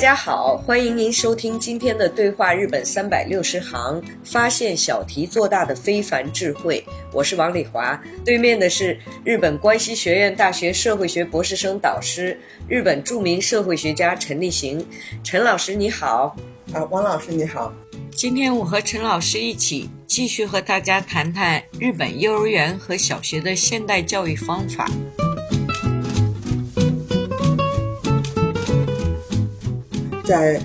家好，欢迎您收听今天的对话日本三百六十行，发现小题做大的非凡智慧。我是王丽华，对面的是日本关西学院大学社会学博士生导师、日本著名社会学家陈立行。陈老师你好，啊，王老师你好。今天我和陈老师一起继续和大家谈谈日本幼儿园和小学的现代教育方法。在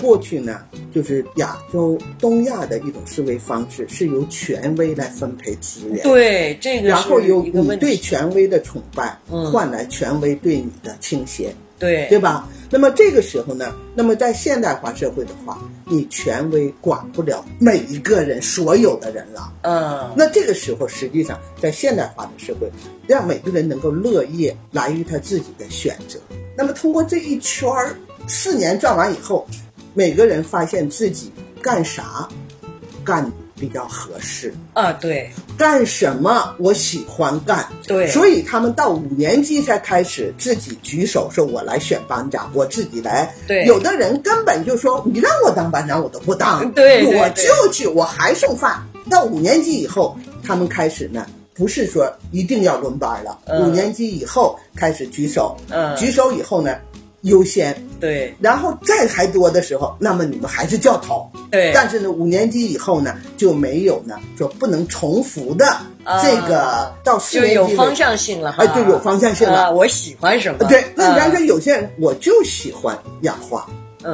过去呢，就是亚洲、东亚的一种思维方式，是由权威来分配资源。对，这个然后由你对权威的崇拜，换来权威对你的倾斜。对，对吧？那么这个时候呢，那么在现代化社会的话，你权威管不了每一个人、所有的人了。嗯。那这个时候，实际上在现代化的社会，让每个人能够乐业来于他自己的选择。那么通过这一圈儿。四年转完以后，每个人发现自己干啥干比较合适啊？对，干什么我喜欢干？对，所以他们到五年级才开始自己举手说：“我来选班长，我自己来。”对，有的人根本就说：“你让我当班长，我都不当。”对，我就去，我还送饭。到五年级以后，他们开始呢，不是说一定要轮班了。五年级以后开始举手，嗯，举手以后呢？优先对，然后再还多的时候，那么你们还是叫头对。但是呢，五年级以后呢，就没有呢，说不能重复的这个到四年级就有方向性了，哎，就有方向性了。我喜欢什么？对，那比方说有些人我就喜欢养花，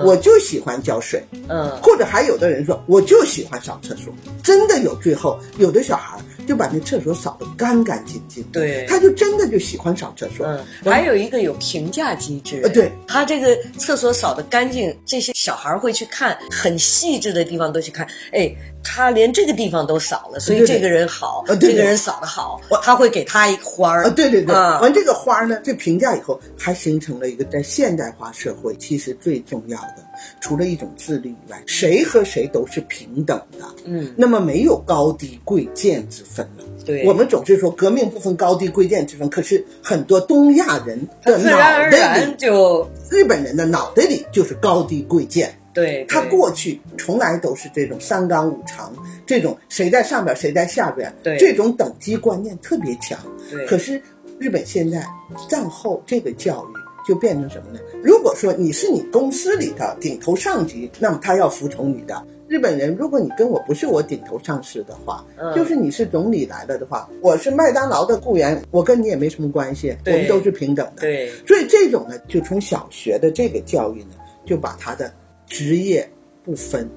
我就喜欢浇水，嗯，或者还有的人说我就喜欢上厕所，真的有最后有的小孩。就把那厕所扫得干干净净，对，他就真的就喜欢扫厕所。嗯，还有一个有评价机制，呃，对他这个厕所扫得干净，这些小孩会去看，很细致的地方都去看。哎，他连这个地方都扫了，所以这个人好，这个人扫得好，他会给他一个花儿。啊，对对对，完这个花儿呢，这评价以后还形成了一个在现代化社会其实最重要的。除了一种自律以外，谁和谁都是平等的。嗯，那么没有高低贵贱之分了。对，我们总是说革命不分高低贵贱之分，可是很多东亚人的脑袋里就日本人的脑袋里就是高低贵贱。对，他过去从来都是这种三纲五常，这种谁在上边谁在下边，对，这种等级观念特别强。对，可是日本现在战后这个教育。就变成什么呢？如果说你是你公司里的顶头上级，那么他要服从你的。日本人，如果你跟我不是我顶头上司的话，就是你是总理来了的话，我是麦当劳的雇员，我跟你也没什么关系，我们都是平等的。对，所以这种呢，就从小学的这个教育呢，就把他的职业不分。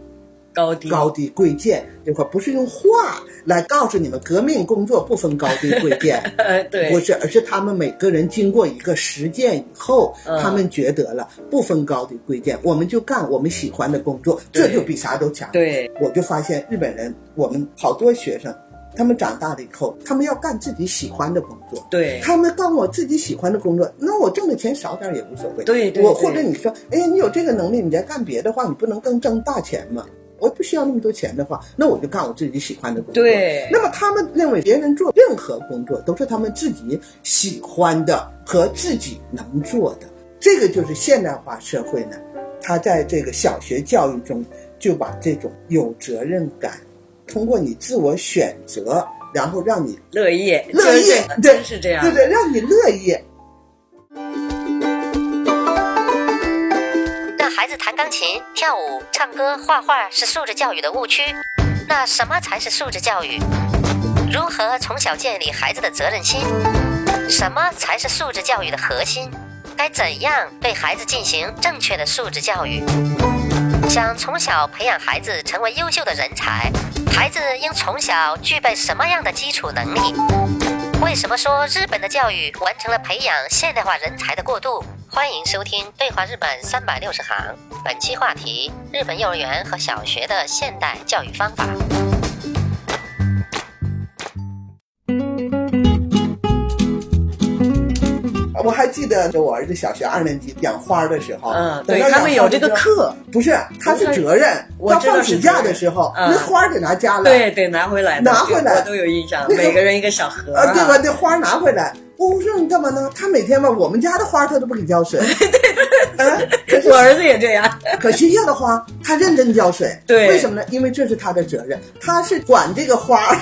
高低。高低贵贱这块不是用话来告诉你们，革命工作不分高低 贵贱，对，不是，而是他们每个人经过一个实践以后，他们觉得了不分高低贵贱，我们就干我们喜欢的工作，这就比啥都强。对，我就发现日本人，我们好多学生，他们长大了以后，他们要干自己喜欢的工作，对。他们干我自己喜欢的工作，那我挣的钱少点也无所谓。对，我或者你说，哎呀，你有这个能力，你再干别的话，你不能更挣大钱吗？我不需要那么多钱的话，那我就干我自己喜欢的工作。对。那么他们认为别人做任何工作都是他们自己喜欢的和自己能做的，这个就是现代化社会呢。他在这个小学教育中就把这种有责任感，通过你自我选择，然后让你乐业，乐业，对，是这样，对对，让你乐业。孩子弹钢琴、跳舞、唱歌、画画是素质教育的误区。那什么才是素质教育？如何从小建立孩子的责任心？什么才是素质教育的核心？该怎样对孩子进行正确的素质教育？想从小培养孩子成为优秀的人才，孩子应从小具备什么样的基础能力？为什么说日本的教育完成了培养现代化人才的过渡？欢迎收听《对话日本三百六十行》，本期话题：日本幼儿园和小学的现代教育方法。我还记得我儿子小学二年级养花的时候，嗯，等到对他们有这个课，不是，他是责任。到我知道放暑假的时候，嗯。那花得拿家来，对，得拿回来，拿回来。我都有印象，每个人一个小盒啊，对吧？哈。那花拿回来，我说你干嘛呢？他每天吧，我们家的花他都不给浇水，嗯，可是我儿子也这样，可学校的花他认真浇水，对为什么呢？因为这是他的责任，他是管这个花儿，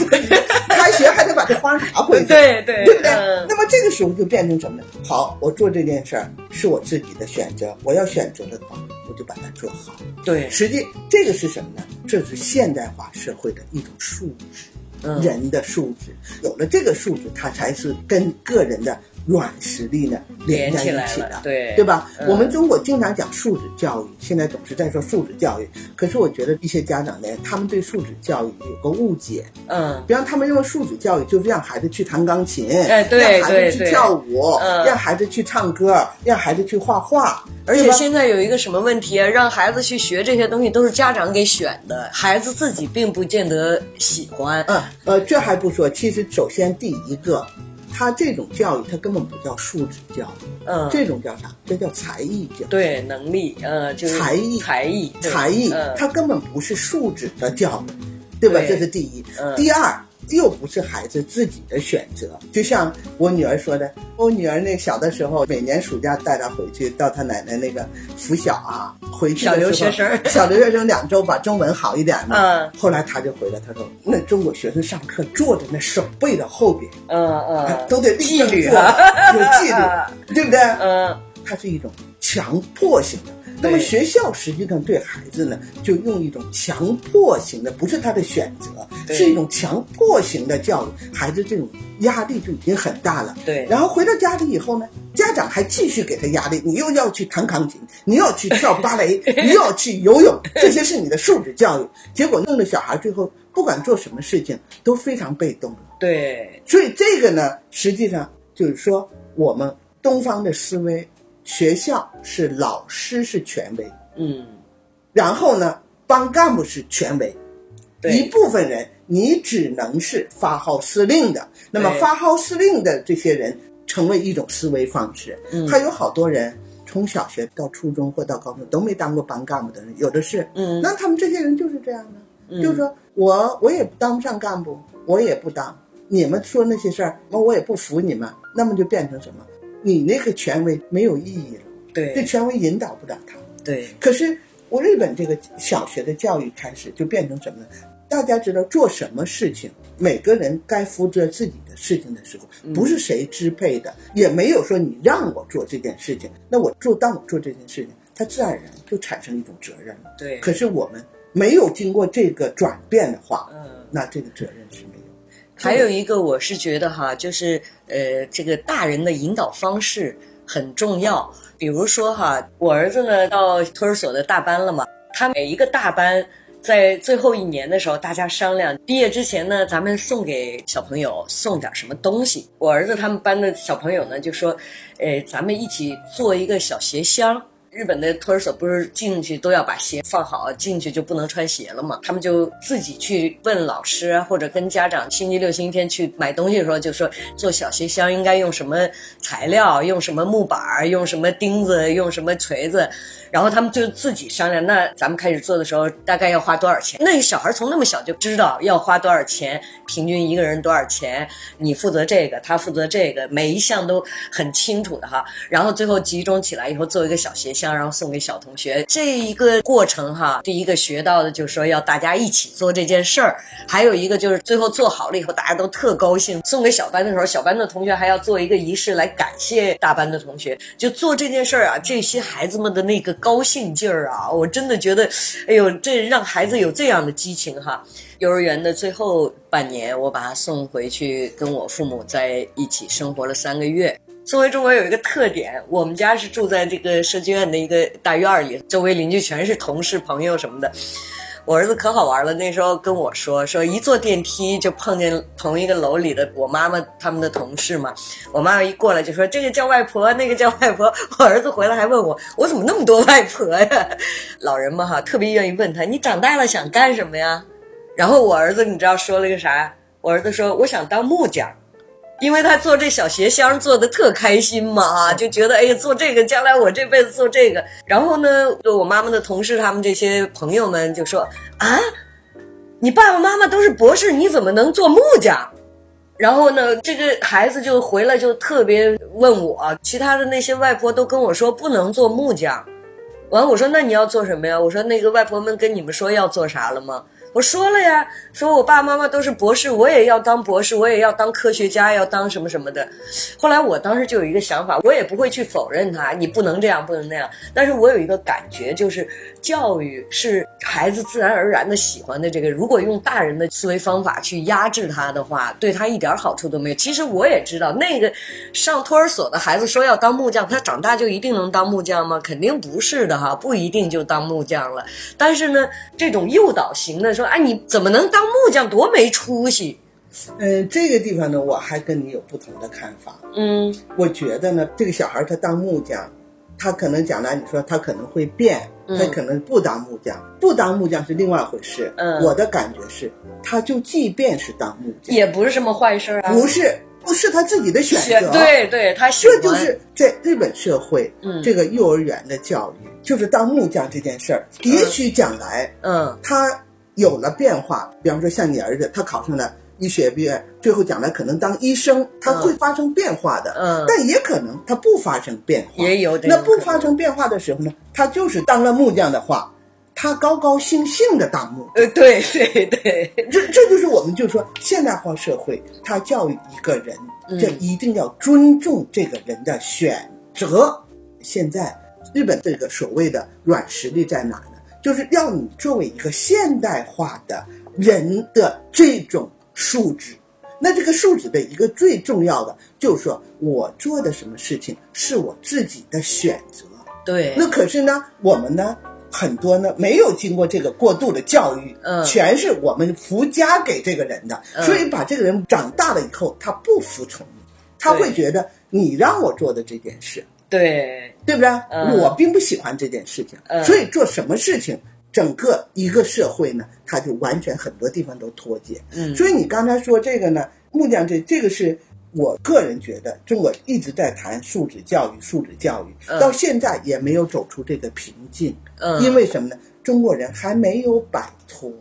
开学还得把这花拿回去，对对对不对？嗯那么这个时候就变成什么呢？好，我做这件事儿是我自己的选择，我要选择了的话，我就把它做好。对，实际这个是什么呢？这是现代化社会的一种素质，嗯人的素质。有了这个素质，他才是跟个人的软实力呢连在一起的，对对吧？嗯我们中国经常讲素质教育，现在总是在说素质教育，可是我觉得一些家长呢，他们对素质教育有个误解。嗯，比方他们认为素质教育就是让孩子去弹钢琴，哎对让孩子去跳舞，嗯让孩子去唱歌，让孩子去画画，而且现在有一个什么问题啊？让孩子去学这些东西都是家长给选的，孩子自己并不见得喜欢。嗯，呃，这还不说，其实首先第一个，他这种教育他根本不叫素质教育，嗯，这种叫啥？这叫才艺教育。对能力，呃，就是才艺才艺，才艺他，根本不是素质的教育，对吧？对这是第一。嗯第二，又不是孩子自己的选择。就像我女儿说的，我女儿那小的时候，每年暑假带她回去到她奶奶那个拂晓啊，回去小留学生 小留学生两周把中文好一点嘛。嗯后来她就回来，她说那中国学生上课坐着那手背的后边。嗯嗯，都得纪律啊有纪律，对不对？嗯，它是一种强迫性的。那么学校实际上对孩子呢，就用一种强迫型的，不是他的选择，是一种强迫型的教育，孩子这种压力就已经很大了。对然后回到家里以后呢，家长还继续给他压力，你又要去弹钢琴，你又要去跳芭蕾，你又要去游泳，这些是你的素质教育。结果弄得小孩最后不管做什么事情都非常被动了。对，所以这个呢，实际上就是说，我们东方的思维，学校是老师是权威，嗯，然后呢，班干部是权威，一，部分人你只能是发号施令的。那么发号施令的这些人，成为一种思维方式。嗯还有好多人从小学到初中或到高中都没当过班干部的人，有的是。嗯那他们这些人就是这样的，就是说我我也当不上干部，我也不当。你们说那些事儿，那我也不服你们，那么就变成什么？你那个权威没有意义了，对这对，权威引导不了他。对，可是我日本这个小学的教育开始就变成什么呢？大家知道做什么事情，每个人该负责自己的事情的时候，嗯不是谁支配的，也没有说你让我做这件事情，那我做当我做这件事情，它自然而然就产生一种责任了。对，可是我们没有经过这个转变的话，嗯。那这个责任是没有。还有一个，我是觉得哈，就是呃，这个大人的引导方式很重要。比如说哈，我儿子呢到托儿所的大班了嘛，他每一个大班在最后一年的时候，大家商量毕业之前呢，咱们送给小朋友送点什么东西。我儿子他们班的小朋友呢就说，呃，咱们一起做一个小鞋箱。日本的托儿所不是进去都要把鞋放好，进去就不能穿鞋了嘛？他们就自己去问老师，或者跟家长，星期六、星期天去买东西的时候，就说做小鞋箱应该用什么材料，用什么木板，用什么钉子，用什么锤子，然后他们就自己商量。那咱们开始做的时候，大概要花多少钱？那小孩从那么小就知道要花多少钱，平均一个人多少钱，你负责这个，他负责这个，每一项都很清楚的哈。然后最后集中起来以后，做一个小鞋箱。箱，然后送给小同学。这一个过程哈，第一个学到的就是说要大家一起做这件事儿，还有一个就是最后做好了以后，大家都特高兴。送给小班的时候，小班的同学还要做一个仪式来感谢大班的同学。就做这件事儿啊，这些孩子们的那个高兴劲儿啊，我真的觉得，哎呦，这让孩子有这样的激情哈。幼儿园的最后半年，我把他送回去，跟我父母在一起生活了三个月。送回中国有一个特点，我们家是住在这个设计院的一个大院里，周围邻居全是同事、朋友什么的。我儿子可好玩了，那时候跟我说说一坐电梯就碰见同一个楼里的我妈妈他们的同事嘛。我妈妈一过来就说这个叫外婆，那个叫外婆。我儿子回来还问我，我怎么那么多外婆呀？老人们哈特别愿意问他，你长大了想干什么呀？然后我儿子你知道说了个啥？我儿子说我想当木匠，因为他做这小鞋箱做的特开心嘛啊，就觉得哎呀做这个将来我这辈子做这个。然后呢，我妈妈的同事他们这些朋友们就说啊，你爸爸妈妈都是博士，你怎么能做木匠？然后呢，这个孩子就回来就特别问我，其他的那些外婆都跟我说不能做木匠。完我说那你要做什么呀？我说那个外婆们跟你们说要做啥了吗？我说了呀，说我爸爸妈妈都是博士，我也要当博士，我也要当科学家，要当什么什么的。后来我当时就有一个想法，我也不会去否认他，你不能这样，不能那样。但是我有一个感觉，就是教育是孩子自然而然的喜欢的这个。如果用大人的思维方法去压制他的话，对他一点好处都没有。其实我也知道，那个上托儿所的孩子说要当木匠，他长大就一定能当木匠吗？肯定不是的哈，不一定就当木匠了。但是呢，这种诱导型的说。哎，你怎么能当木匠？多没出息！嗯，这个地方呢，我还跟你有不同的看法。嗯，我觉得呢，这个小孩他当木匠，他可能将来你说他可能会变，他可能不当木匠，不当木匠是另外一回事。嗯，我的感觉是，他就即便是当木匠，也不是什么坏事啊。不是，不是他自己的选择。对对，他这就是在日本社会，嗯，这个幼儿园的教育，就是当木匠这件事儿，也许将来，嗯，他。有了变化，比方说像你儿子，他考上了医学院，最后将来可能当医生，他会发生变化的。嗯，但也可能他不发生变化。也有那不发生变化的时候呢？他就是当了木匠的话，他高高兴兴的当木。呃，对对对，这这就是我们就说现代化社会，他教育一个人，这一定要尊重这个人的选择。现在日本这个所谓的软实力在哪呢？就是要你作为一个现代化的人的这种素质，那这个素质的一个最重要的就是说我做的什么事情是我自己的选择。对，那可是呢，我们呢很多呢没有经过这个过度的教育，嗯，全是我们附加给这个人的，所以把这个人长大了以后，他不服从你，他会觉得你让我做的这件事。对，对不对？我并不喜欢这件事情，所以做什么事情，整个一个社会呢，它就完全很多地方都脱节。嗯，所以你刚才说这个呢，木匠这这个是我个人觉得，中国一直在谈素质教育，素质教育到现在也没有走出这个瓶颈。嗯，因为什么呢？中国人还没有摆脱。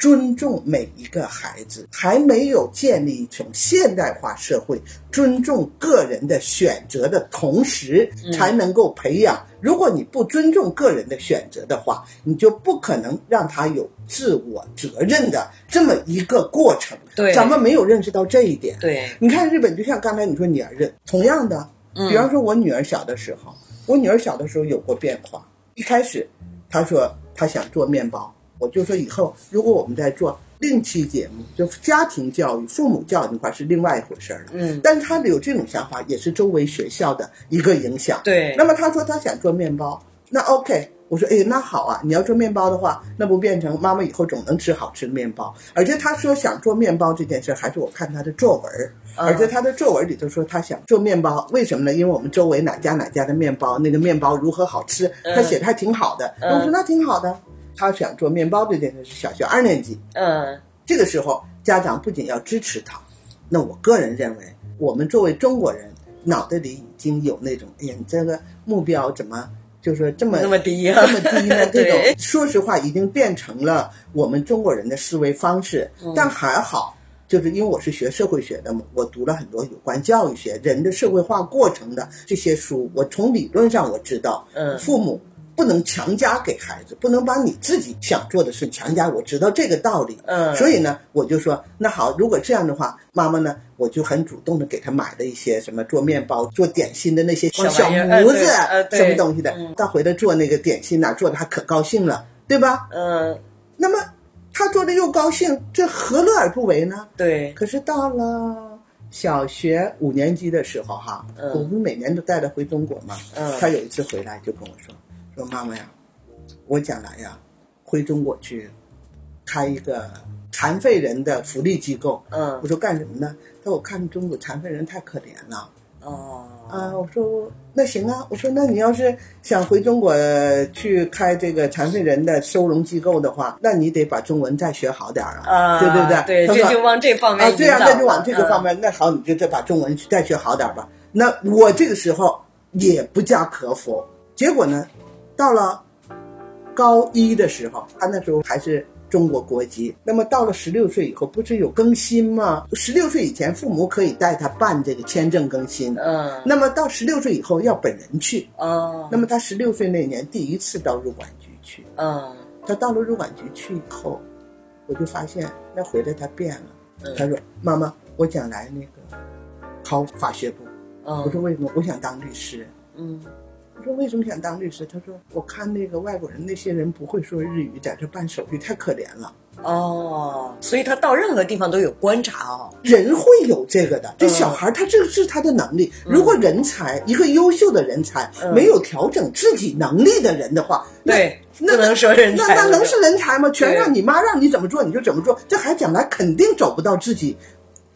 尊重每一个孩子，还没有建立一种现代化社会，尊重个人的选择的同时，才能够培养。如果你不尊重个人的选择的话，你就不可能让他有自我责任的这么一个过程。对，咱们没有认识到这一点。对，你看日本，就像刚才你说你儿子，同样的，比方说我女儿小的时候，我女儿小的时候有过变化。一开始，她说她想做面包。我就说以后，如果我们在做另期节目，就家庭教育、父母教育那块是另外一回事儿了。嗯，但是他有这种想法，也是周围学校的一个影响。对。那么他说他想做面包，那 OK，我说哎，那好啊，你要做面包的话，那不变成妈妈以后总能吃好吃的面包。而且他说想做面包这件事，还是我看他的作文，而且他的作文里头说他想做面包，为什么呢？因为我们周围哪家哪家的面包，那个面包如何好吃，他写的还挺好的。我说那挺好的。他想做面包这件事是小学二年级，嗯，这个时候家长不仅要支持他，那我个人认为，我们作为中国人，脑袋里已经有那种，哎呀，你这个目标怎么就说这么那么低这么低呢？这种说实话，已经变成了我们中国人的思维方式。但还好，就是因为我是学社会学的嘛，我读了很多有关教育学、人的社会化过程的这些书。我从理论上我知道，嗯父母不能强加给孩子，不能把你自己想做的事强加。我知道这个道理，嗯所以呢，我就说，那好，如果这样的话，妈妈呢，我就很主动的给他买了一些什么做面包、做点心的那些小模子，什么东西的。他回来做那个点心呐、做的他可高兴了，对吧？嗯，那么他做的又高兴，这何乐而不为呢？对，可是到了小学五年级的时候，哈，嗯我不是每年都带他回中国嘛。嗯她有一次回来就跟我说：“说妈妈呀，我将来呀回中国去开一个残废人的福利机构。”嗯我说干什么呢？他说我看中国残废人太可怜了。哦，啊，我说那行啊，我说那你要是想回中国去开这个残废人的收容机构的话，那你得把中文再学好点儿啊，啊，对对对，对，这就往这方面啊，对啊，那就往这个方了面。那好，你就再把中文再学好点儿吧。那我这个时候也不加可否，结果呢，到了高一的时候，他那时候还是中国国籍。那么到了十六岁以后，不是有更新吗？十六岁以前，父母可以带他办这个签证更新。嗯那么到十六岁以后要本人去。哦那么他十六岁那年第一次到入管局去，嗯他到了入管局去以后，我就发现那回来他变了。嗯他说：“妈妈，我想来那个考法学部。”嗯，我说：“为什么？我想当律师。”嗯我说：“为什么想当律师？”他说：“我看那个外国人那些人不会说日语，在这办手续太可怜了。哦，所以他到任何地方都有观察哦。人会有这个的，这小孩他这个是他的能力。如果人才一个优秀的人才嗯没有调整自己能力的人的话，那对，那不能说人那才那那能是人才吗？全让你妈让你怎么做你就怎么做，这孩子将来肯定走不到自己。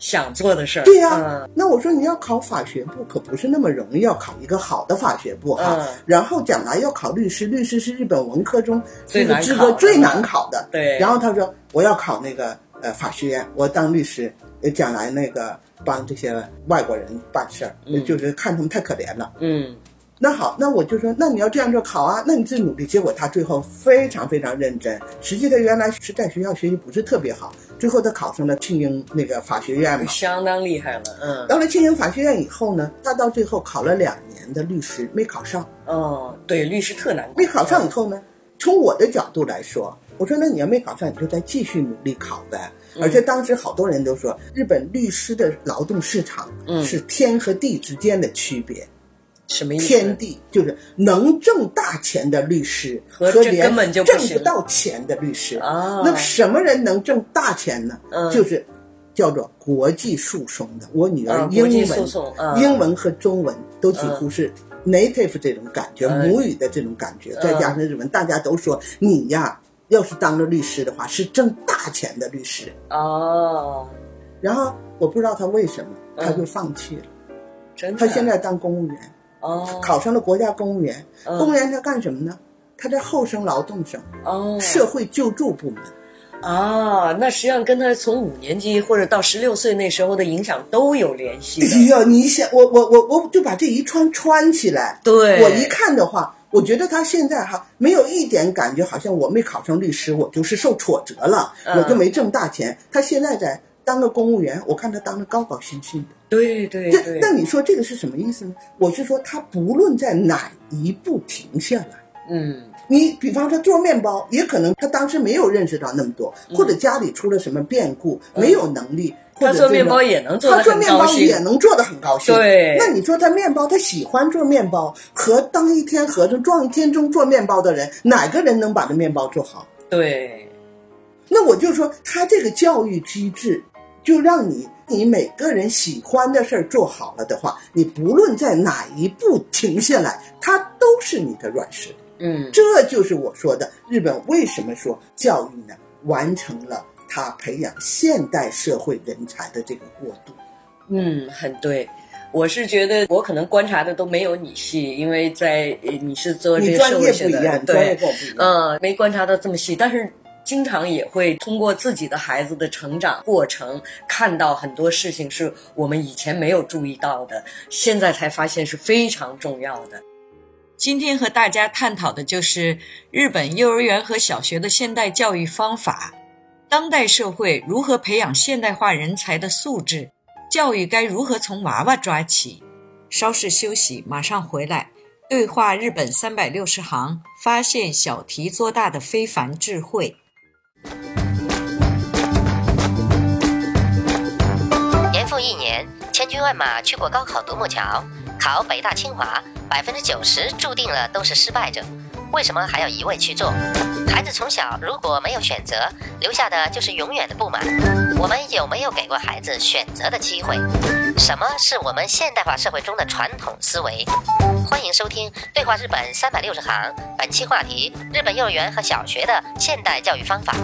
想做的事儿。对呀、嗯那我说你要考法学部可不是那么容易，要考一个好的法学部哈。嗯然后将来要考律师，律师是日本文科中最这个资格最难考的。对然后他说我要考那个呃法学院，我当律师，呃将来那个帮这些外国人办事儿，嗯就是看他们太可怜了。嗯那好，那我就说，那你要这样做考啊，那你自己努力。结果他最后非常非常认真。实际他原来是在学校学习不是特别好，最后他考上了庆应那个法学院嘛。相当厉害了。嗯到了庆应法学院以后呢，他到最后考了两年的律师，没考上。哦，对，律师特难考。没考上以后呢，从我的角度来说，我说那你要没考上，你就再继续努力考呗。而且当时好多人都说，日本律师的劳动市场嗯是天和地之间的区别。什么意思？天地就是能挣大钱的律师和这连根本就挣不到钱的律师啊那什么人能挣大钱呢？嗯就是叫做国际诉讼的。我女儿啊英文、英文和中文都几乎是 native 这种感觉，嗯母语的这种感觉，嗯再加上日文，大家都说你呀，要是当了律师的话，是挣大钱的律师。哦，然后我不知道他为什么，他嗯就放弃了。真的。他现在当公务员。哦考上了国家公务员，嗯公务员他干什么呢？他在后生劳动省、哦社会救助部门。啊，那实际上跟他从五年级或者到十六岁那时候的影响都有联系的。哎呀，你想，我我我我就把这一串串起来。对我一看的话，我觉得他现在哈没有一点感觉，好像我没考上律师，我就是受挫折了，嗯我就没挣大钱。他现在在当个公务员，我看他当的高高兴兴的。对对这对，那你说这个是什么意思呢？我是说，他不论在哪一步停下来。嗯你比方说做面包，也可能他当时没有认识到那么多，或者家里出了什么变故，没有能力。或者做面包也能做得他做面包也能做得很高兴。对那你说他面包，他喜欢做面包，和当一天和尚撞一天钟做面包的人，哪个人能把这面包做好？对，那我就说，他这个教育机制，就让你你每个人喜欢的事儿做好了的话，你不论在哪一步停下来，它都是你的软实力。嗯这就是我说的，日本为什么说教育呢，完成了它培养现代社会人才的这个过渡。嗯，很对。我是觉得我可能观察的都没有你细，因为在呃你是做这个你专业社会学的，不一样，对。嗯，没观察到这么细，但是经常也会通过自己的孩子的成长过程，看到很多事情是我们以前没有注意到的，现在才发现是非常重要的。今天和大家探讨的就是日本幼儿园和小学的现代教育方法。当代社会如何培养现代化人才的素质？教育该如何从娃娃抓起？稍事休息，马上回来。对话日本三百六十行，发现小题做大的非凡智慧。年复一年，千军万马去过高考独木桥，考北大清华，百分之九十注定了都是失败者。为什么还要一味去做？孩子从小如果没有选择，留下的就是永远的不满。我们有没有给过孩子选择的机会？什么是我们现代化社会中的传统思维？欢迎收听《对话日本三百六十行》，本期话题：日本幼儿园和小学的现代教育方法。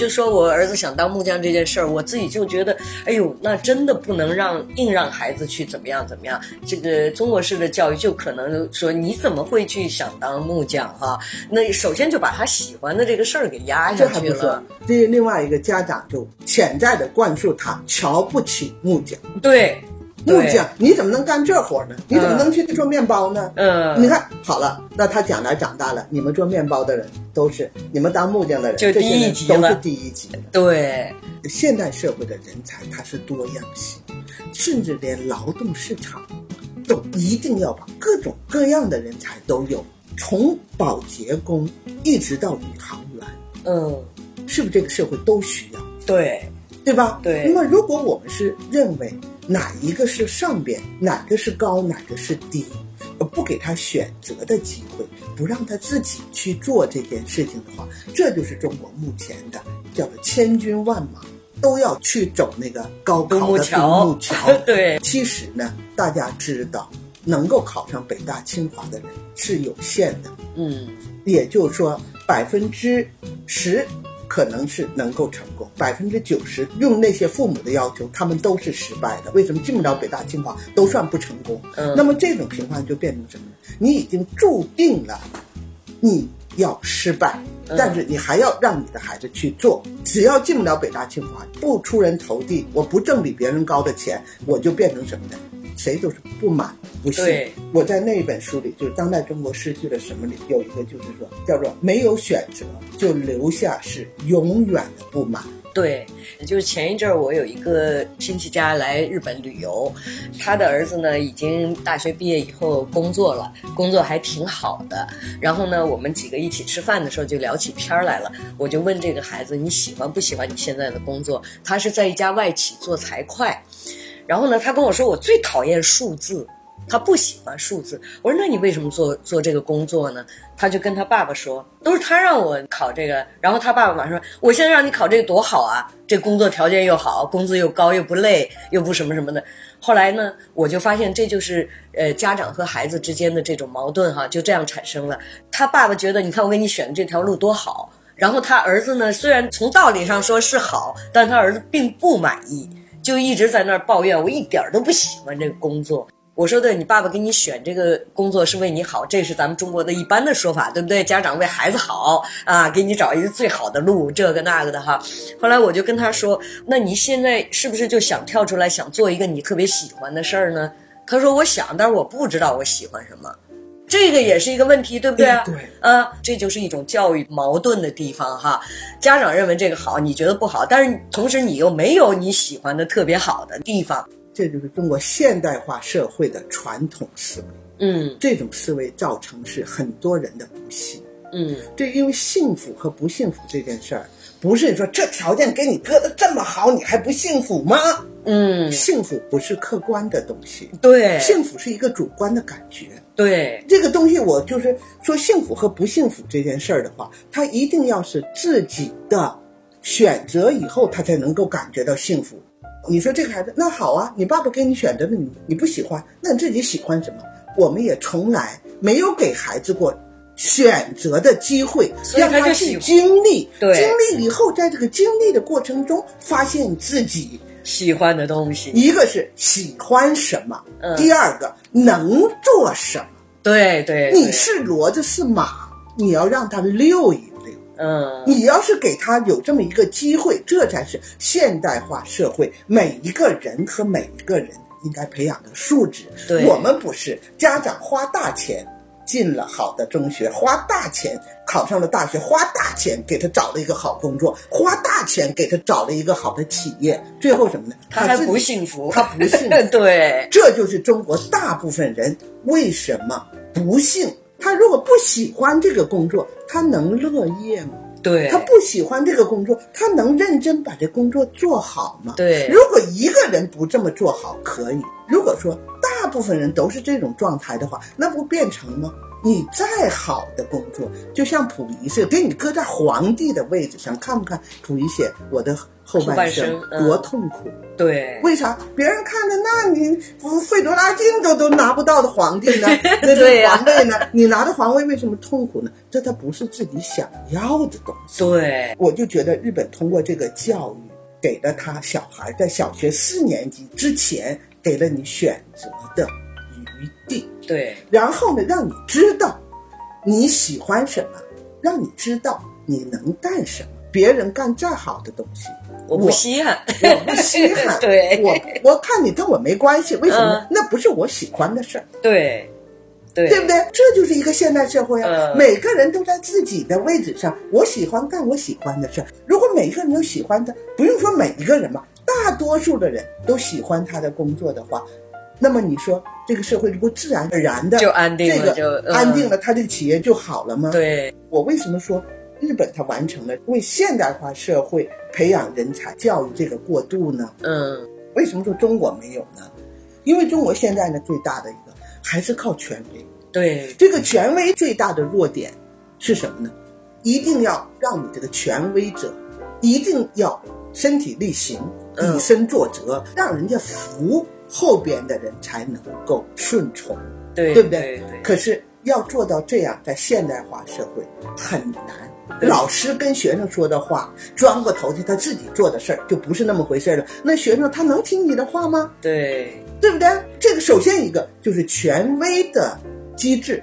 就说我儿子想当木匠这件事儿，我自己就觉得，哎呦，那真的不能让硬让孩子去怎么样怎么样。这个中国式的教育就可能说，你怎么会去想当木匠哈？那首先就把他喜欢的这个事儿给压下去了不算。，这另外一个家长就潜在的灌输他瞧不起木匠。对，木匠，你怎么能干这活呢？你怎么能去做面包呢？嗯你看好了，那他将来长大了，你们做面包的人都是你们当木匠的人，就这些人第一级了都是第一级的。对，现代社会的人才它是多样性，甚至连劳动市场都一定要把各种各样的人才都有，从保洁工一直到宇航员，嗯，是不是这个社会都需要？对，对吧？对那么如果我们是认为哪一个是上边，哪个是高，哪个是低，而不给他选择的机会，不让他自己去做这件事情的话，这就是中国目前的叫做千军万马都要去走那个高考的独桥木桥。对其实呢，大家知道，能够考上北大清华的人是有限的。嗯，也就是说，百分之十可能是能够成功，百分之九十用那些父母的要求，他们都是失败的。为什么进不了北大清华都算不成功？嗯那么这种情况就变成什么呢？你已经注定了你要失败。但是你还要让你的孩子去做，只要进不了北大清华，不出人头地，我不挣比别人高的钱，我就变成什么呢？谁都是不满不信对。我在那一本书里，就是《当代中国失去了什么》里有一个，就是说叫做没有选择，就留下是永远的不满。对，就是前一阵儿我有一个亲戚家来日本旅游，他的儿子呢已经大学毕业以后工作了，工作还挺好的。然后呢，我们几个一起吃饭的时候就聊起天儿来了，我就问这个孩子你喜欢不喜欢你现在的工作？他是在一家外企做财会，然后呢，他跟我说我最讨厌数字。他不喜欢数字，我说那你为什么做做这个工作呢？他就跟他爸爸说，都是他让我考这个，然后他爸爸马上说，我现在让你考这个多好啊，这工作条件又好，工资又高，又不累，又不什么什么的。后来呢，我就发现这就是呃家长和孩子之间的这种矛盾哈，就这样产生了。他爸爸觉得，你看我给你选的这条路多好，然后他儿子呢，虽然从道理上说是好，但他儿子并不满意，就一直在那儿抱怨，我一点都不喜欢这个工作。我说的，你爸爸给你选这个工作是为你好，这是咱们中国的一般的说法，对不对？家长为孩子好啊，给你找一个最好的路，这个那个的哈。后来我就跟他说，那你现在是不是就想跳出来，想做一个你特别喜欢的事儿呢？他说我想，但是我不知道我喜欢什么。这个也是一个问题，对不对啊？对啊，这就是一种教育矛盾的地方哈。家长认为这个好，你觉得不好，但是同时你又没有你喜欢的特别好的地方。这就是中国现代化社会的传统思维。嗯这种思维造成是很多人的不幸。嗯，对，因为幸福和不幸福这件事儿，不是说这条件给你搁的这么好，你还不幸福吗？嗯，幸福不是客观的东西，对，幸福是一个主观的感觉。对，这个东西，我就是说幸福和不幸福这件事儿的话，他一定要是自己的选择以后，他才能够感觉到幸福。你说这个孩子，那好啊，你爸爸给你选择的，你你不喜欢，那你自己喜欢什么？我们也从来没有给孩子过选择的机会，让他去经历，经历以后，在这个经历的过程中，发现自己喜欢的东西，一个是喜欢什么，嗯第二个能做什么。对对，对你是骡子是马，你要让他溜一溜。嗯，你要是给他有这么一个机会，这才是现代化社会每一个人和每一个人应该培养的素质。对我们不是家长花大钱进了好的中学，花大钱考上了大学，花大钱给他找了一个好工作，花大钱给他找了一个好的企业，最后什么呢？他还不幸福，他不幸福 对，这就是中国大部分人为什么不幸。他如果不喜欢这个工作，他能乐业吗？对，他不喜欢这个工作，他能认真把这工作做好吗？对如果一个人不这么做好，可以；如果说大部分人都是这种状态的话，那不变成吗？你再好的工作，就像溥仪似的，给你搁在皇帝的位置上，看不看溥仪写我的后后半半生多痛苦？对，为啥？别人看着，那你不费多大劲都都拿不到的皇帝呢？那这对呀皇位呢？你拿的皇位为什么痛苦呢？这他不是自己想要的东西。对，我就觉得日本通过这个教育，给了他小孩在小学四年级之前，给了你选择的余地，对，然后呢，让你知道你喜欢什么，让你知道你能干什么。别人干再好的东西，我不稀罕，我不稀罕。对我我看你跟我没关系，为什么那不是我喜欢的事儿，对，对，对不对？这就是一个现代社会啊！嗯每个人都在自己的位置上，我喜欢干我喜欢的事儿。如果每个人都喜欢的，不用说每一个人吧，大多数的人都喜欢他的工作的话，那么你说这个社会不自然而然的就安定了这个安定了，他这个企业就好了吗？对，我为什么说日本它完成了为现代化社会培养人才教育这个过渡呢？嗯，为什么说中国没有呢？因为中国现在呢最大的一个还是靠权威。对，这个权威最大的弱点是什么呢？一定要让你这个权威者一定要身体力行，嗯以身作则，让人家服，后边的人才能够顺从，对，对不对？对对，可是要做到这样，在现代化社会很难。老师跟学生说的话，转过头去，他自己做的事儿就不是那么回事了。那学生他能听你的话吗？对，对不对？这个首先一个就是权威的机制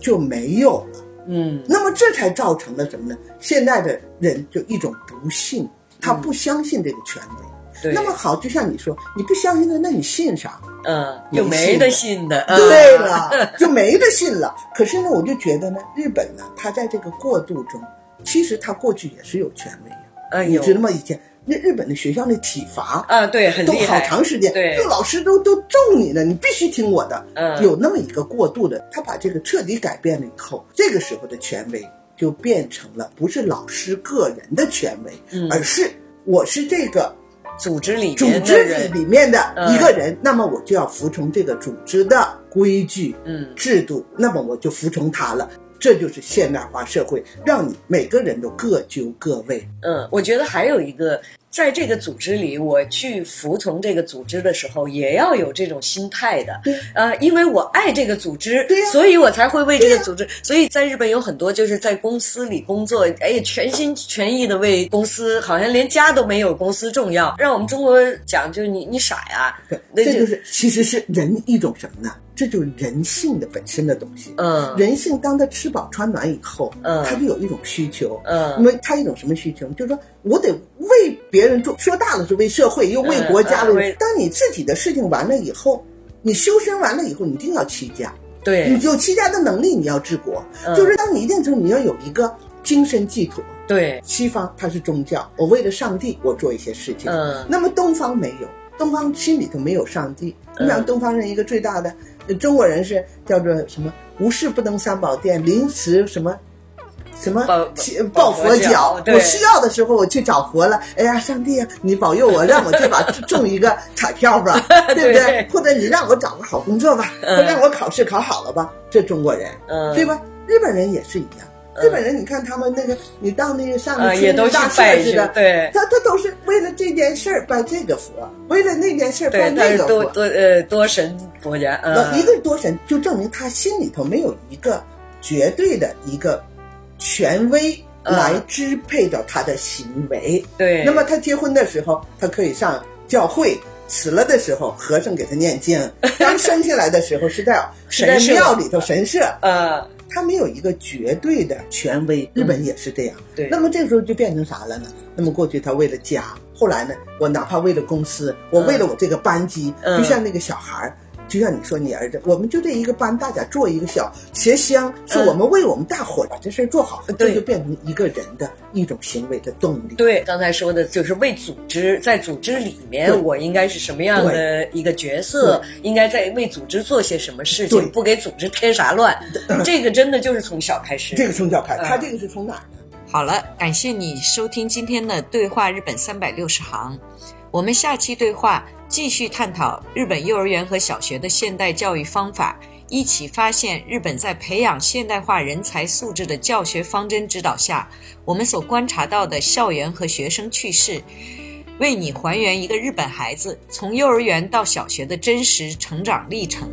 就没有了，嗯，那么这才造成了什么呢？现在的人就一种不信，他不相信这个权威。对，那么好，就像你说，你不相信的，那你信啥？嗯，就没得信的，嗯对，了，就没得信了。可是呢，我就觉得呢，日本呢，他在这个过渡中，其实他过去也是有权威的。哎呦，你知道吗？以前那日本的学校那体罚啊，对，很都好，长时间，对就老师都都咒你呢，你必须听我的。嗯有那么一个过渡的，他把这个彻底改变了以后，这个时候的权威就变成了不是老师个人的权威，嗯而是我是这个组织里组织里，里面的嗯一个人，那么我就要服从这个组织的规矩、嗯，制度，那么我就服从他了。这就是现代化社会，让你每个人都各就各位。嗯，我觉得还有一个，在这个组织里，我去服从这个组织的时候，也要有这种心态的。对，呃，因为我爱这个组织，所以我才会为这个组织。所以在日本有很多就是在公司里工作，哎，全心全意的为公司，好像连家都没有公司重要。让我们中国讲，就是你你傻呀，对，那就这就是其实是人一种什么呢？这就是人性的本身的东西。嗯人性当他吃饱穿暖以后，嗯他就有一种需求。嗯因为他一种什么需求？就是说我得为别人做，说大了是为社会，又为国家。当你自己的事情完了以后，你修身完了以后，你一定要齐家。对你有齐家的能力，你要治国。嗯就是当你一定程度，你要有一个精神寄托。对，西方它是宗教，我为了上帝，我做一些事情。嗯那么东方没有，东方心里头没有上帝。你想嗯东方人一个最大的，呃中国人是叫做什么？无事不登三宝殿，临时什么？什么抱佛脚我需要的时候我去找佛了。哎呀，上帝啊，你保佑我，让我这把中一个彩票吧，对不对对？或者你让我找个好工作吧，嗯或者让我考试考好了吧？这中国人，嗯对吧？日本人也是一样。日本人，你看他们那个，你到那个上面啊也都去大拜去社似的，对他他都是为了这件事儿拜这个佛，为了那件事儿拜那个佛。多多呃多神国家，嗯，那一个多神，就证明他心里头没有一个绝对的一个权威嗯来支配着他的行为。对，那么他结婚的时候，他可以上教会；死了的时候，和尚给他念经；刚生下来的时候是在神庙里头神社。呃，他没有一个绝对的权威，日本也是这样。嗯对那么这个时候就变成啥了呢？那么过去他为了家，后来呢，我哪怕为了公司，我为了我这个班级，嗯就像那个小孩儿，就像你说你儿子，我们就这一个班，大家做一个小协乡，是我们为我们大伙把这事儿做好，对这就变成一个人的一种行为的动力。对，刚才说的就是为组织，在组织里面，我应该是什么样的一个角色，应该在为组织做些什么事情对，不给组织添啥乱。这个真的就是从小开始。这个从小开，始他这个是从哪儿呢？好了，感谢你收听今天的对话日本三百六十行。我们下期对话继续探讨日本幼儿园和小学的现代教育方法，一起发现日本在培养现代化人才素质的教学方针指导下，我们所观察到的校园和学生趣事，为你还原一个日本孩子从幼儿园到小学的真实成长历程。